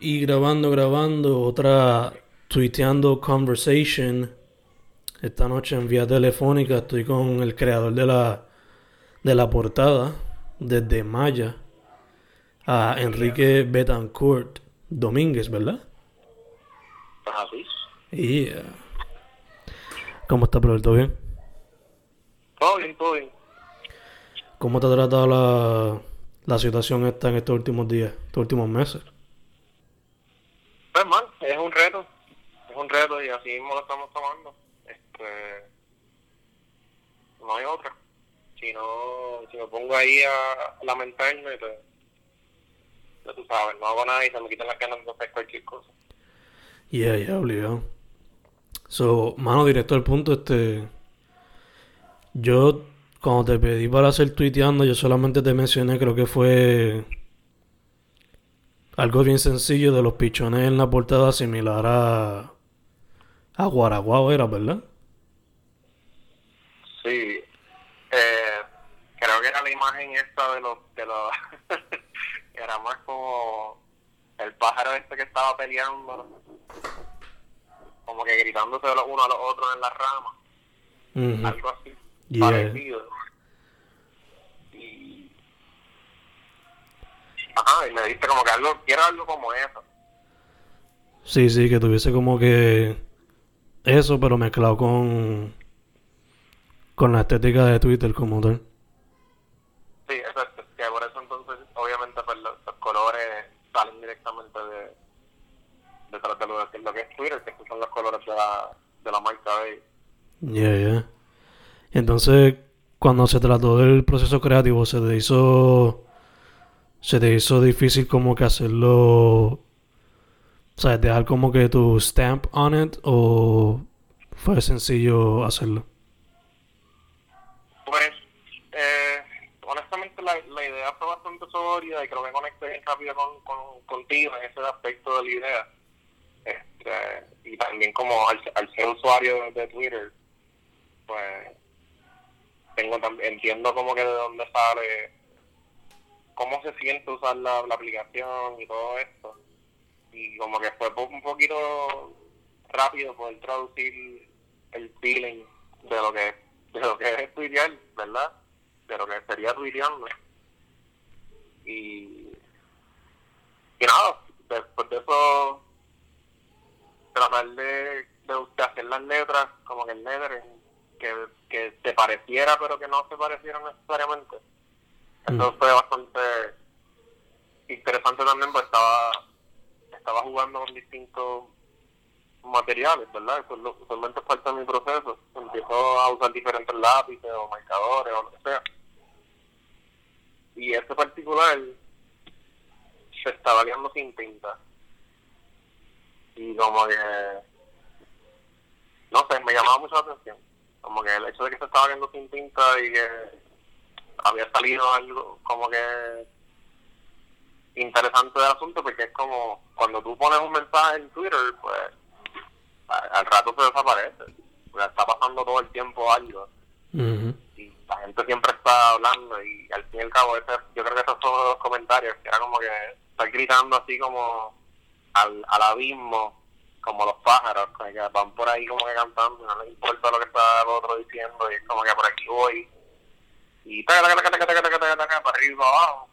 y grabando, grabando, otra tuiteando conversation. Esta noche en vía telefónica estoy con el creador de la, de la portada, desde Maya, a Enrique Betancourt Domínguez, ¿verdad? Así. Y, ¿Cómo está, ¿Todo bien? Todo bien, todo bien. ¿Cómo te ha tratado la, la situación esta en estos últimos días, estos últimos meses? Pues mal, es un reto, es un reto y así mismo lo estamos tomando. Este, no hay otra. Si no, si me pongo ahí a lamentarme, pues, ya tú sabes, no hago nada y se me quitan las ganas de hacer cualquier cosa. Yeah, yeah, obligado. So, mano, directo al punto, este... Yo, cuando te pedí para hacer tuiteando, yo solamente te mencioné, creo que fue algo bien sencillo de los pichones en la portada similar a, a Guaraguao era, ¿verdad? Sí. Eh, creo que era la imagen esta de los... De los era más como el pájaro este que estaba peleando, como que gritándose unos a los otros en la rama. Algo así. Parecido. Ajá, y me diste como que algo, quiero algo como eso. Sí, sí, que tuviese como que eso, pero mezclado con con la estética de Twitter como tal. Sí, exacto. Que por eso entonces, obviamente, pues los, colores salen directamente de detrás de lo, de lo que es Twitter, que son los colores de la, de la marca de Yeah, yeah. Entonces, cuando se trató del proceso creativo, se te hizo. Se te hizo difícil como que hacerlo. Sea, dejar como que tu stamp on it o fue sencillo hacerlo? Pues, eh, honestamente la, la, idea fue bastante sólida y creo que conecté bien rápido con, con, contigo en ese aspecto de la idea. Este, y también como al, al ser usuario de Twitter, pues tengo entiendo como que de dónde sale, cómo se siente usar la, aplicación y todo esto. Y como que fue un poquito rápido poder traducir el feeling de lo que de lo que es estudiar, ¿verdad? De lo que sería tuiteando. Y, y nada, después de eso, tratar de, de, hacer las letras como que el lettering que, que te pareciera pero que no se parecieran necesariamente. Mm. fue bastante interesante también porque estaba, estaba jugando con distintos materiales, ¿verdad? Parte de mi proceso. Empiezo a usar diferentes lápices o marcadores o lo que sea. Y este particular se estaba quedando sin tinta. Y como que, no sé, me llamaba mucho la atención. Como que el hecho de que se estaba quedando sin tinta y que había salido algo como que interesante del asunto porque es como cuando tú pones un mensaje en Twitter pues al rato se desaparece. Porque está pasando todo el tiempo algo. Y la gente siempre está hablando y al fin y al cabo, ese, yo creo que esos son los comentarios, que era como que estar gritando así como al, al abismo, como los pájaros, que van por ahí como que cantando, no les importa lo que está el otro diciendo y es como que por aquí voy y para arriba abajo.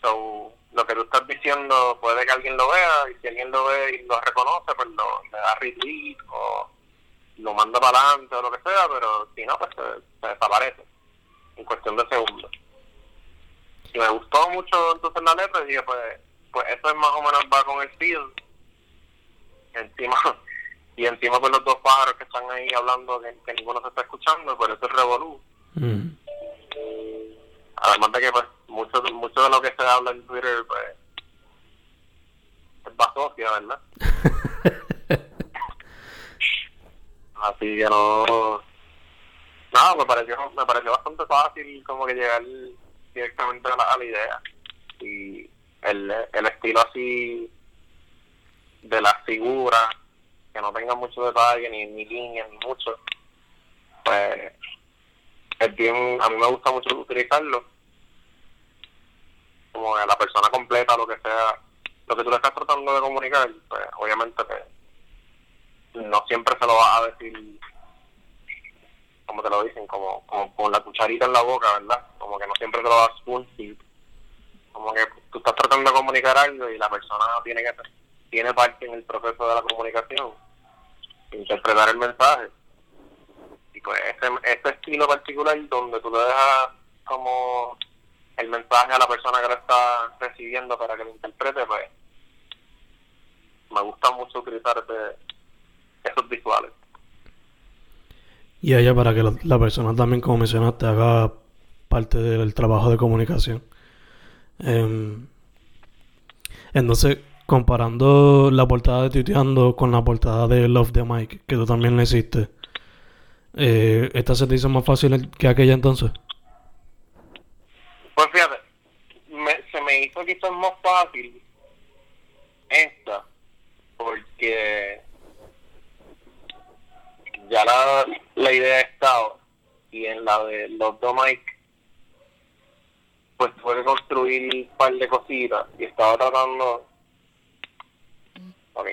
So, lo que tú estás diciendo puede que alguien lo vea y si alguien lo ve y lo reconoce, pues lo, le da retweet o lo manda para adelante o lo que sea, pero si no, pues se, desaparece en cuestión de segundos. Y me gustó mucho entonces la letra y dije, pues, pues eso es más o menos va con el field. Encima, y encima pues los dos pájaros que están ahí hablando que, ninguno se está escuchando, por eso es revolú. Mm. Además de que pues mucho, mucho de lo que se habla en Twitter pues, es basocia, ¿verdad? Así que no... Nada, me pareció, me pareció bastante fácil como que llegar directamente a la, idea. Y el, el estilo así de las figuras, que no tengan mucho detalle, ni, ni líneas, ni mucho, pues es bien, a mí me gusta mucho utilizarlo como la persona completa, lo que sea, lo que tú le estás tratando de comunicar, pues obviamente que no siempre se lo vas a decir como te lo dicen, como, como con la cucharita en la boca, ¿verdad? Como que no siempre te lo das spoon Como que tú estás tratando de comunicar algo y la persona tiene que tiene parte en el proceso de la comunicación, interpretar el mensaje. Pues ese, ese estilo particular donde tú le dejas como el mensaje a la persona que lo está recibiendo para que lo interprete, pues me gusta mucho utilizar esos visuales. Y ella para que la, persona también, como mencionaste, haga parte del trabajo de comunicación. Em, entonces, comparando la portada de Tuiteando con la portada de Love the Mike, que tú también le hiciste, eh, ¿esta se te hizo más fácil que aquella entonces? Pues fíjate, se me hizo quizás más fácil esta, porque ya la, la idea ha estado y en la de los dos Mike pues tuve construir un par de cositas y estaba tratando ok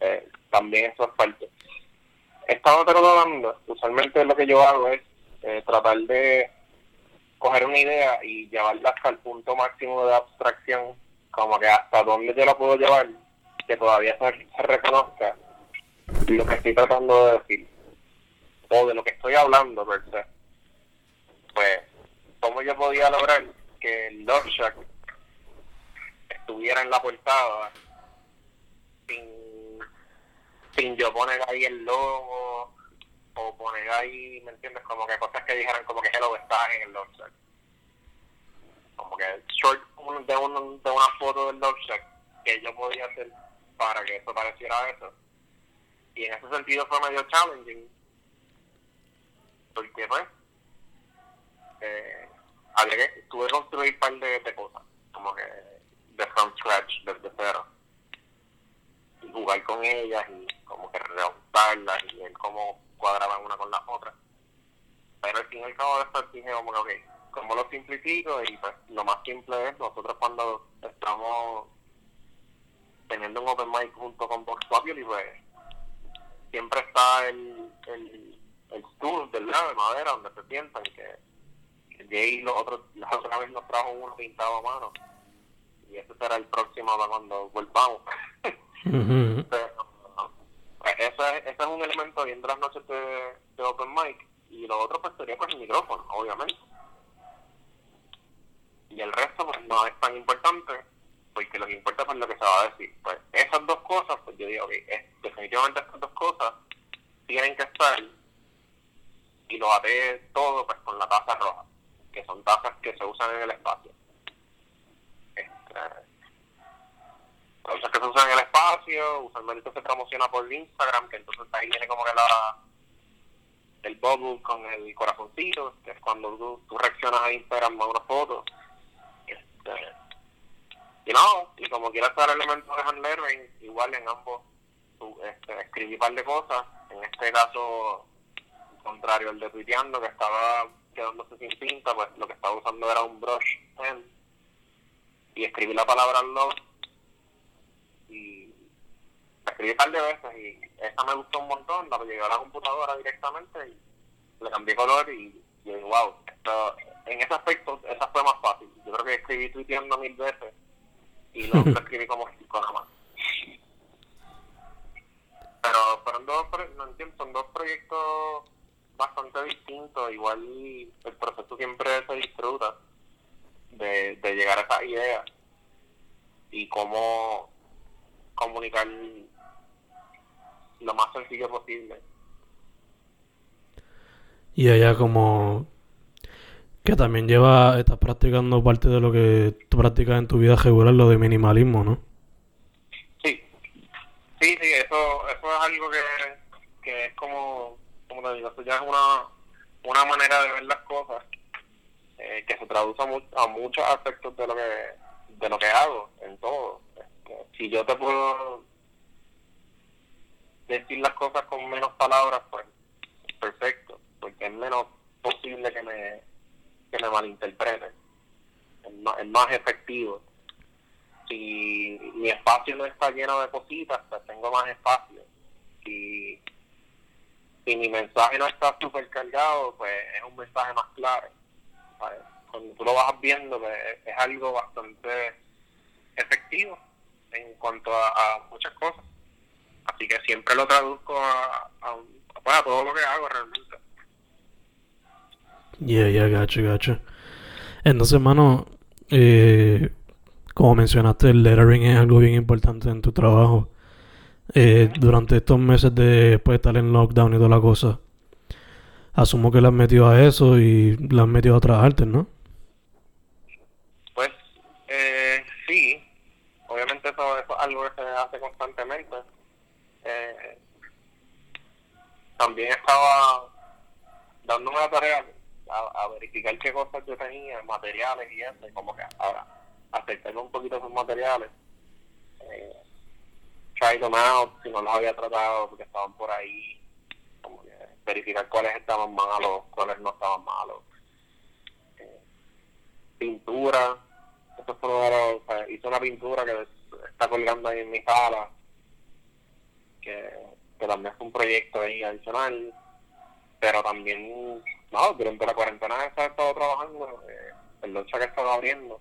eh, también eso es parte estaba tratando usualmente lo que yo hago es eh, tratar de coger una idea y llevarla hasta el punto máximo de abstracción como que hasta dónde yo la puedo llevar que todavía se, reconozca lo que estoy tratando de decir o de lo que estoy hablando, ¿verdad? Pues, ¿cómo yo podía lograr que el Love Shack estuviera en la portada sin, sin yo poner ahí el logo o poner ahí, ¿me entiendes? Como que cosas que dijeran como que Hello está en el Love. Como que short de, un, de una foto del Love que yo podía hacer para que eso pareciera eso. Y en ese sentido fue medio challenging porque pues eh, tuve que construir un par de, cosas como que de from scratch desde cero y jugar con ellas y como que remontarlas y ver cómo cuadraban una con la otra. Pero al fin y al cabo después dije como que como lo simplifico y pues lo más simple es nosotros cuando estamos teniendo un open mic junto con Vox y pues siempre está el, el el tour del lado de madera donde se piensan que, Jay los otros, la otra vez nos trajo uno pintado a mano. Y ese será el próximo para cuando volvamos. Pues, ese, es un elemento bien de las noches de, Open Mic y lo otro pues sería pues el micrófono, obviamente. Y el resto pues no es tan importante porque lo que importa pues lo que se va a decir. Pues esas dos cosas, pues yo digo que es, definitivamente estas dos cosas tienen que estar y lo até todo pues con la taza roja, que son tazas que se usan en el espacio. Este, cosas que usan en el espacio, usualmente se promociona por Instagram, que entonces ahí viene como que la el bubble con el corazoncito, que es cuando tú, reaccionas a Instagram a una foto. Este, y no, y como quieras estar el elemento de handler, igual en ambos este, escribí un par de cosas, en este caso contrario el de tuiteando que estaba quedándose sin tinta, pues lo que estaba usando era un brush pen y escribí la palabra love escribí un par de veces y esa me gustó un montón, la llegué a la computadora directamente y le cambié color y, y wow, esto, en ese aspecto esa fue más fácil. Yo creo que escribí tuiteando mil veces y lo, escribí como cinco nada más. Pero fueron dos, no entiendo, son dos proyectos bastante distinto. Igual el proceso siempre se disfruta de, llegar a esa idea y cómo comunicar lo más sencillo posible. Y ella como que también lleva, estás practicando parte de lo que tú practicas en tu vida regular, lo de minimalismo, ¿no? Sí, sí, sí, eso, eso es algo que, que es como como te digo, esto ya es una, una manera de ver las cosas eh, que se traduce a, muchos aspectos de lo que de lo que hago en todo. Este, si yo te puedo decir las cosas con menos palabras, pues perfecto, porque es menos posible que me, que me malinterpreten. Es más, es más efectivo. si mi espacio no está lleno de cositas, pues tengo más espacio. Si, si mi mensaje no está súper cargado, pues es un mensaje más claro. Cuando tú lo vas viendo, pues es algo bastante efectivo en cuanto a, muchas cosas. Así que siempre lo traduzco a, pues, a, todo lo que hago realmente. Yeah, yeah, gacho, gacho. Entonces, hermano, eh, como mencionaste, el lettering es algo bien importante en tu trabajo. Eh, durante estos meses de pues, estar en lockdown y toda la cosa, asumo que le has metido a eso y le has metido a otras artes, ¿no? Pues eh, sí, obviamente eso, es algo que se hace constantemente. Eh, también estaba dándome la tarea a, verificar qué cosas yo tenía, materiales y eso, y como que ahora acercarme un poquito esos materiales, eh, try them out si no los había tratado porque estaban por ahí, como que verificar cuáles estaban malos, cuáles no estaban malos. Eh, pintura, eso fue o sea, hice una pintura que está colgando ahí en mi sala, que, que también es un proyecto ahí adicional, pero también, no, durante la cuarentena he estado trabajando, eh, el lucha que he estado abriendo,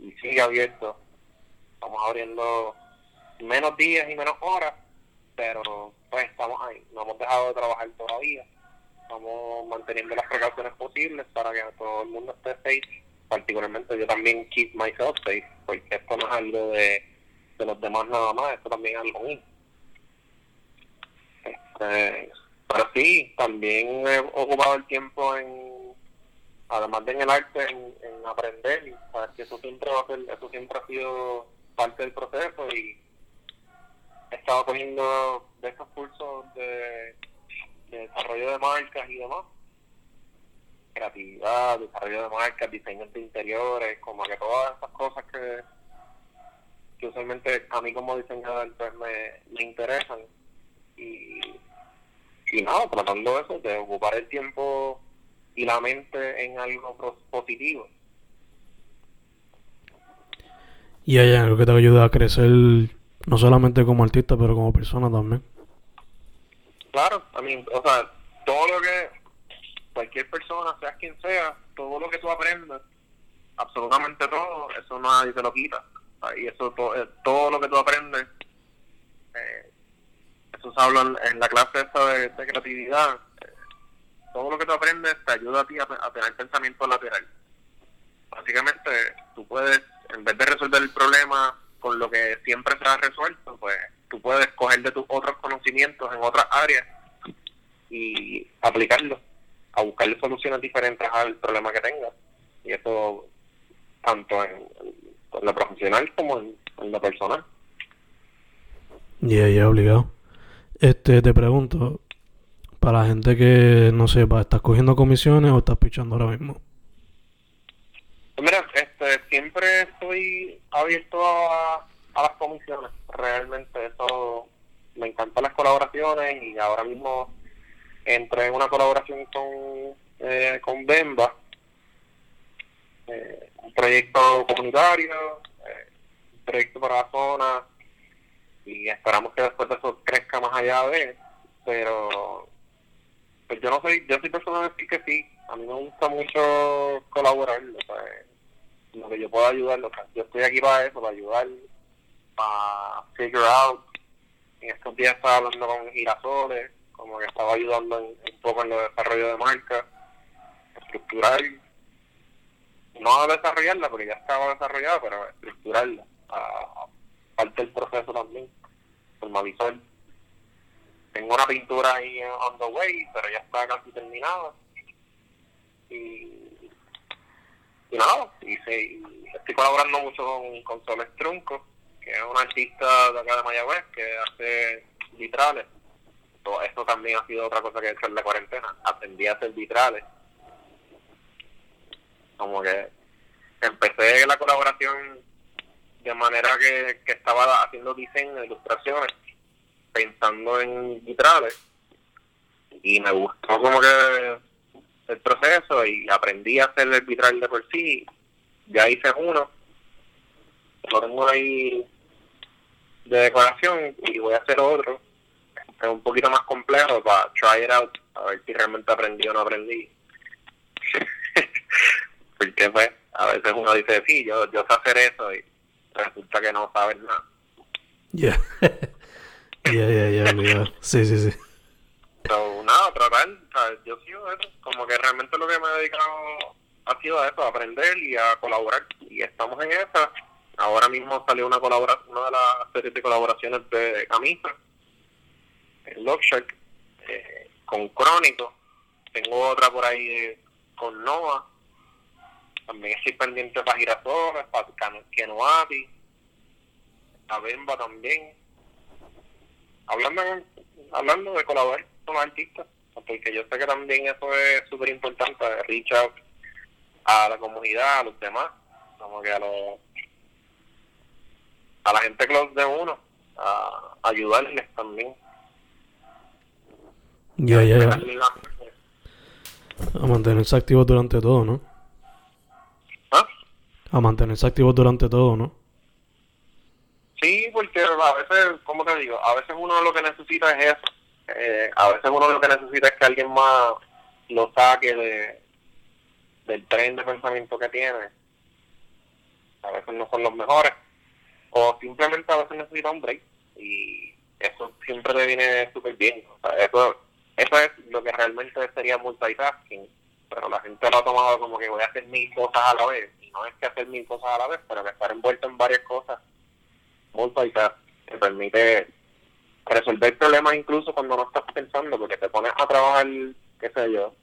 y sigue abierto. Estamos abriendo menos días y menos horas, pero pues estamos ahí. No hemos dejado de trabajar todavía. Estamos manteniendo las precauciones posibles para que todo el mundo esté safe. Particularmente yo también keep myself safe, porque esto no es algo de, de los demás nada más, esto también es algo mío. Este, pero sí, también he ocupado el tiempo en además de en el arte, en, aprender, y que eso siempre va a ser, eso siempre ha sido parte del proceso y he estado cogiendo de esos cursos de, desarrollo de marcas y demás, creatividad, desarrollo de marcas, diseño de interiores, como que todas esas cosas que, que usualmente a mí como diseñador pues me, me interesan. Y, y nada, tratando eso, de ocupar el tiempo y la mente en algo positivo. Y hay algo que te ayuda a crecer no solamente como artista, pero como persona también. Claro, a mí, o sea, todo lo que cualquier persona, seas quien sea, todo lo que tú aprendes, absolutamente todo, eso nadie te lo quita. Y eso, todo, eh, todo lo que tú aprendes, eh, eso se habla en, la clase esta de creatividad, todo lo que tú aprendes te ayuda a ti a, tener pensamiento lateral. Básicamente, tú puedes, en vez de resolver el problema con lo que siempre se ha resuelto, pues tú puedes coger de tus otros conocimientos en otras áreas y aplicarlos, a buscarle soluciones diferentes al problema que tengas. Y eso tanto en, lo profesional como en, lo personal. Ya, ya, obligado. Este, te pregunto, para la gente que no sepa, ¿estás cogiendo comisiones o estás pichando ahora mismo? Mira, este, siempre estoy abierto a, las comisiones. Realmente eso me encantan las colaboraciones y ahora mismo entré en una colaboración con, eh, con Bemba, eh, un proyecto comunitario, eh, un proyecto para la zona y esperamos que después de eso crezca más allá de, pero pues yo no soy, yo soy persona de decir que sí, a mí me gusta mucho colaborar, lo que yo pueda ayudar, yo estoy aquí para eso, para ayudar, para figure out, en estos días estaba hablando con Girasoles, como que estaba ayudando un poco en el desarrollo de marca, estructurar, no a desarrollarla porque ya estaba desarrollada, pero estructurarla, a, parte del proceso también, formalizar tengo una pintura ahí on the way, pero ya está casi terminada. Y, nada, y, estoy colaborando mucho con, con Soles Trunco, que es un artista de acá de Mayagüez que hace vitrales. esto también ha sido otra cosa que he hecho en la cuarentena. Aprendí a hacer vitrales. Como que empecé la colaboración de manera que, que estaba haciendo diseño, ilustraciones pensando en vitrales y me gustó como que el proceso y aprendí a hacer el vitral de por sí. Ya hice uno, lo tengo ahí de decoración y voy a hacer otro es un poquito más complejo para try it out, a ver si realmente aprendí o no aprendí. Porque pues, a veces uno dice, sí, yo, yo sé hacer eso y resulta que no sabes nada. Ya. Ya, ya, ya, Sí, sí, sí. So, nada, tratar, yo sigo eso, como que realmente lo que me he dedicado ha sido a eso, a aprender y a colaborar. Y estamos en esa. Ahora mismo salió una colaboración, una de las series de colaboraciones de camisa Lockshark, eh, con Crónico. Tengo otra por ahí eh, con Nova. También estoy pendiente para Girasoles, para Kenoati, a Bemba también. Hablando, hablando de colaborar con los artistas, porque yo sé que también eso es súper importante, reach out a la comunidad, a los demás, como que a los a la gente close de uno, a ayudarles también. Ya, ya, ya. A mantenerse activos durante todo, ¿no? A mantenerse activos durante todo, ¿no? Sí, porque a veces, como te digo, a veces uno lo que necesita es eso. Eh, a veces uno lo que necesita es que alguien más lo saque de, del tren de pensamiento que tiene. A veces no son los mejores. O simplemente a veces necesita un break. Y eso siempre te viene súper bien. O sea, eso eso es lo que realmente sería multitasking, pero la gente lo ha tomado como que voy a hacer mil cosas a la vez, y no es que hacer mil cosas a la vez, pero que estar envuelto en varias cosas, multitasking, te permite resolver problemas incluso cuando no estás pensando, porque te pones a trabajar, qué sé yo,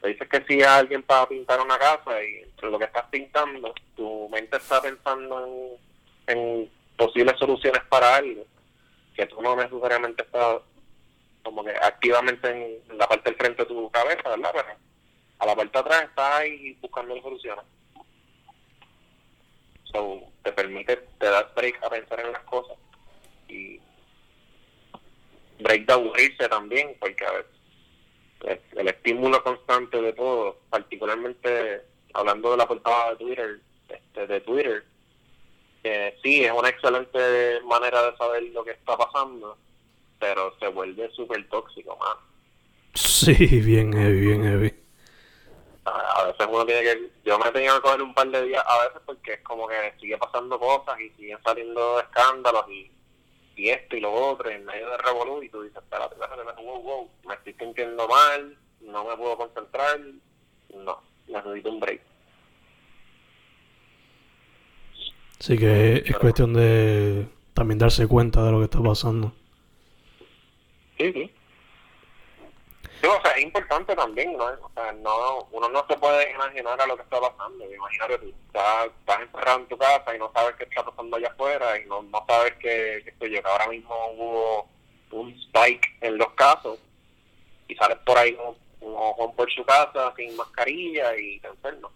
te dices que si alguien para pintar una casa y lo que estás pintando, tu mente está pensando en, posibles soluciones para algo, que tú no necesariamente estás como que activamente en la parte del frente de tu cabeza, ¿verdad? A la parte de atrás estás ahí buscando soluciones. So, te permite, te das break a pensar en las cosas y break de aburrirse también, porque a veces el, estímulo constante de todo, particularmente hablando de la portada de Twitter, este, de Twitter, que sí, es una excelente manera de saber lo que está pasando, pero se vuelve súper tóxico, más. Sí, bien heavy, bien heavy. A, veces uno tiene que... Yo me he tenido que coger un par de días a veces porque es como que sigue pasando cosas y siguen saliendo escándalos y, y esto y lo otro en medio de revolú y tú dices, espérate, espérate, wow, wow, me estoy sintiendo mal, no me puedo concentrar, no, necesito un break. Sí que es cuestión de también darse cuenta de lo que está pasando. Sí, sí. O sea, es importante también, ¿no? O sea, no, uno no se puede imaginar a lo que está pasando. Imagínate tú estás, estás encerrado en tu casa y no sabes qué está pasando allá afuera y no, no sabes que, ahora mismo hubo un spike en los casos y sales por ahí un, un por su casa sin mascarilla y te enfermas.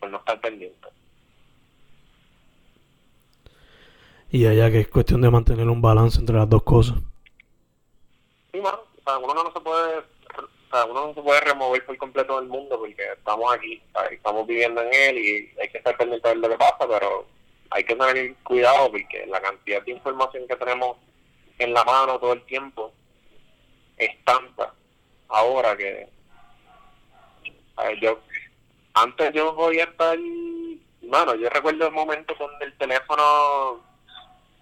Pues no estar pendiente. Y allá que es cuestión de mantener un balance entre las dos cosas. O sea, uno no se puede, o sea, uno no se puede remover por completo del mundo porque estamos aquí, estamos viviendo en él y hay que estar pendiente de lo que pasa, pero hay que tener cuidado porque la cantidad de información que tenemos en la mano todo el tiempo es tanta ahora que yo antes yo podía estar mano yo recuerdo el momento donde el teléfono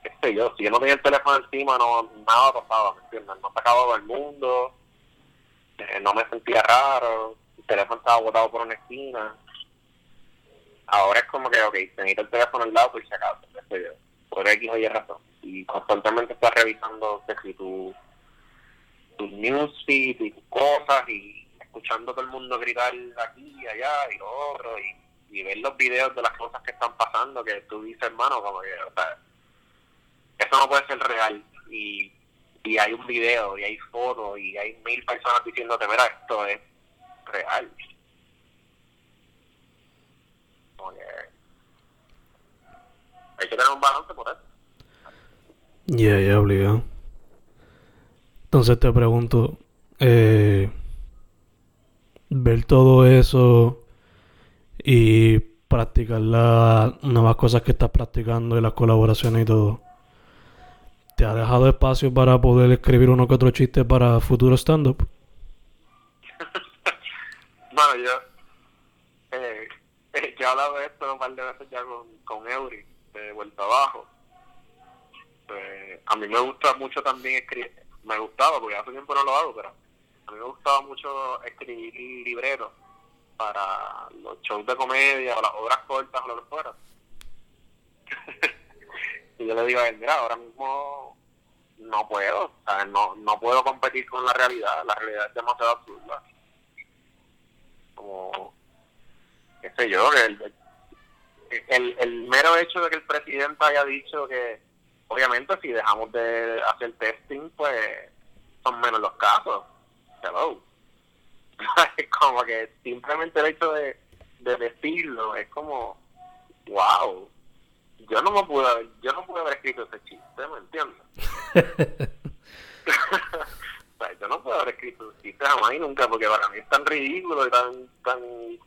qué sé yo, si yo no tenía el teléfono encima, no nada pasaba, ¿me entiendes? No se acababa el mundo, eh, no me sentía raro, el teléfono estaba botado por una esquina. Ahora es como que, ok, necesito el teléfono al lado por si acaso, qué yo, por X o Y razón. Y constantemente estás revisando si tu, tu newsfeed y tus cosas y escuchando todo el mundo gritar aquí y allá y lo otro y, y ver los videos de las cosas que están pasando que tú dices, hermano, como que, o sea, eso no puede ser real. Y, y hay un video, y hay fotos, y hay mil personas diciéndote, mira, esto es real. hay que tener un balance por eso. Ya, ya, obligado. Entonces te pregunto, eh, ver todo eso y practicar las nuevas cosas que estás practicando y las colaboraciones y todo, ¿te ha dejado espacio para poder escribir uno que otro chiste para futuro stand-up? bueno, yo, eh, eh, yo de esto un par de veces ya con, con Eury, de Vuelta Abajo. Pues, a mí me gusta mucho también escribir, me gustaba, porque hace tiempo no lo hago, pero a mí me gustaba mucho escribir libretos para los shows de comedia o las obras cortas o lo que fuera. y yo le digo a él, mira, ahora mismo no puedo, no, no puedo competir con la realidad, la realidad es demasiado absurda. Como, qué sé yo, el, el, el mero hecho de que el presidente haya dicho que, obviamente, si dejamos de hacer testing, pues son menos los casos. Hello. como que simplemente el hecho de decirlo es como, wow, yo no me pude haber, yo no pude haber escrito ese chiste, ¿me entiendes? yo no puedo haber escrito ese chiste jamás y nunca, porque para mí es tan ridículo y tan, tan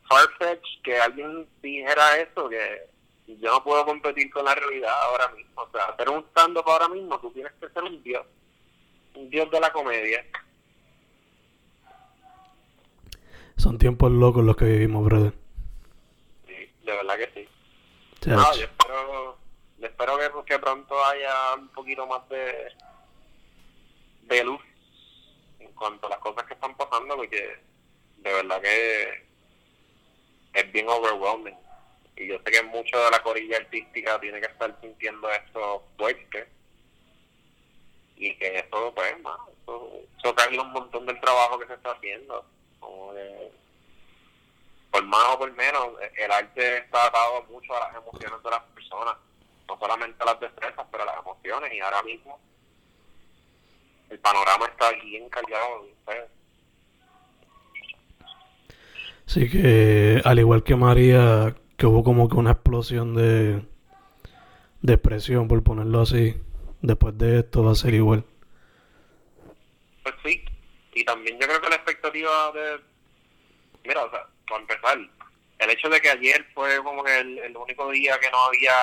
far-fetched que alguien dijera eso, que yo no puedo competir con la realidad ahora mismo. O sea, hacer un stand-up ahora mismo, tú tienes que ser un dios, un dios de la comedia. Son tiempos locos los que vivimos, brother. Sí, de verdad que sí. No, yo espero, espero que, pronto haya un poquito más de, de luz en cuanto a las cosas que están pasando, porque de verdad que es bien overwhelming. Y yo sé que mucho de la corilla artística tiene que estar sintiendo esto fuerte. Y que eso, pues, más, eso, eso un montón del trabajo que se está haciendo como por más o por menos, el arte está atado mucho a las emociones de las personas, no solamente a las destrezas, pero a las emociones, y ahora mismo el panorama está bien cargado Sí que, al igual que María, que hubo como que una explosión de, de expresión, por ponerlo así, después de esto va a ser igual. Pues sí, y también yo creo que la expectativa de, mira, o sea, para empezar, el hecho de que ayer fue como que el, único día que no había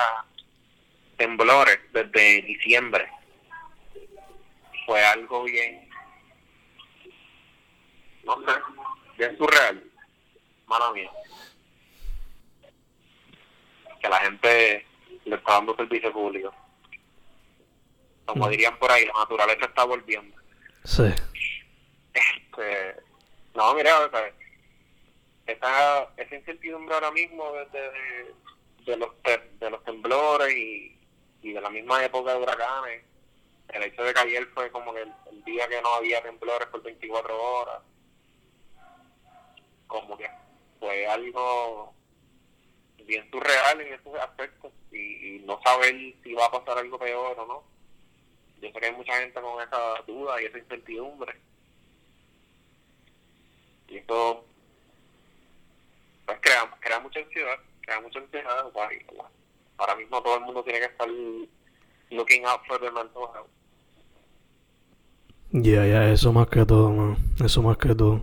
temblores desde diciembre, fue algo bien, no sé, bien surreal, mala mía. Que la gente le está dando servicio público. Como mm. dirían por ahí, la naturaleza está volviendo. Sí. Este, no, mira, esa, esa incertidumbre ahora mismo de, de, los, de los temblores y, y de la misma época de huracanes, el hecho de que ayer fue como que el, día que no había temblores por 24 horas, como que fue algo bien surreal en esos aspectos y, y, no saber si va a pasar algo peor o no. Yo sé que hay mucha gente con esa duda y esa incertidumbre y eso pues, crea, crea mucha ansiedad, crea mucha ansiedad. ahora mismo todo el mundo tiene que estar looking out for the mental health. Ya, ya, eso más que todo, man. Eso más que todo.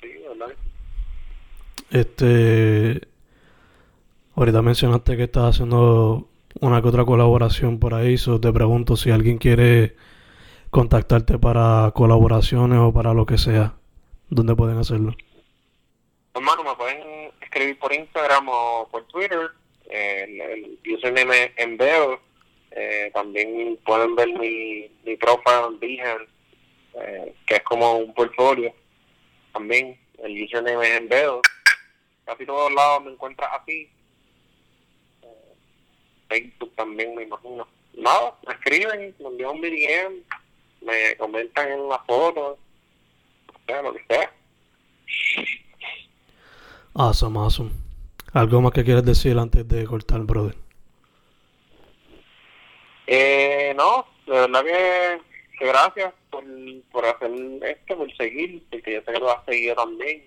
Sí, ¿verdad? Este. Ahorita mencionaste que estás haciendo una que otra colaboración por ahí. So te pregunto si alguien quiere contactarte para colaboraciones o para lo que sea. ¿Dónde pueden hacerlo? Escribir por Instagram o por Twitter. el, el, username en Veo. Eh, también pueden ver mi, mi profile en eh, que es como un portfolio. También el username es en Veo. Casi todos lados me encuentras así. Eh, Facebook también, me imagino. No, me escriben, me envían un DM, me comentan en las fotos lo que sea. Awesome, awesome. ¿Algo más que quieras decir antes de cortar, brother? Eh, no, de verdad que, gracias por, por hacer esto, por seguir, porque yo sé que lo has seguido también.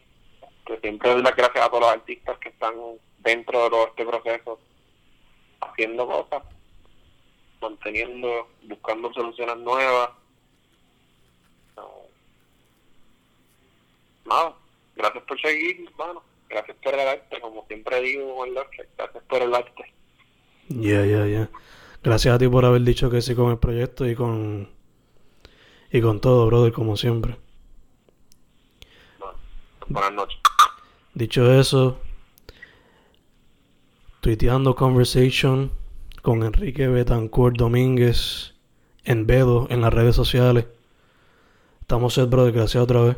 Que siempre doy las gracias a todos los artistas que están dentro de todo este proceso, haciendo cosas, manteniendo, buscando soluciones nuevas nada, gracias por seguir, hermano. Gracias por el arte, como siempre digo, ¿verdad? Gracias por el arte. Ya, ya, ya. Gracias a ti por haber dicho que sí con el proyecto y con y con todo, brother, como siempre. Bueno, buenas noches. Dicho eso, tuiteando conversation con Enrique Betancourt Domínguez en Bedo en las redes sociales. Estamos set, brother. Gracias otra vez.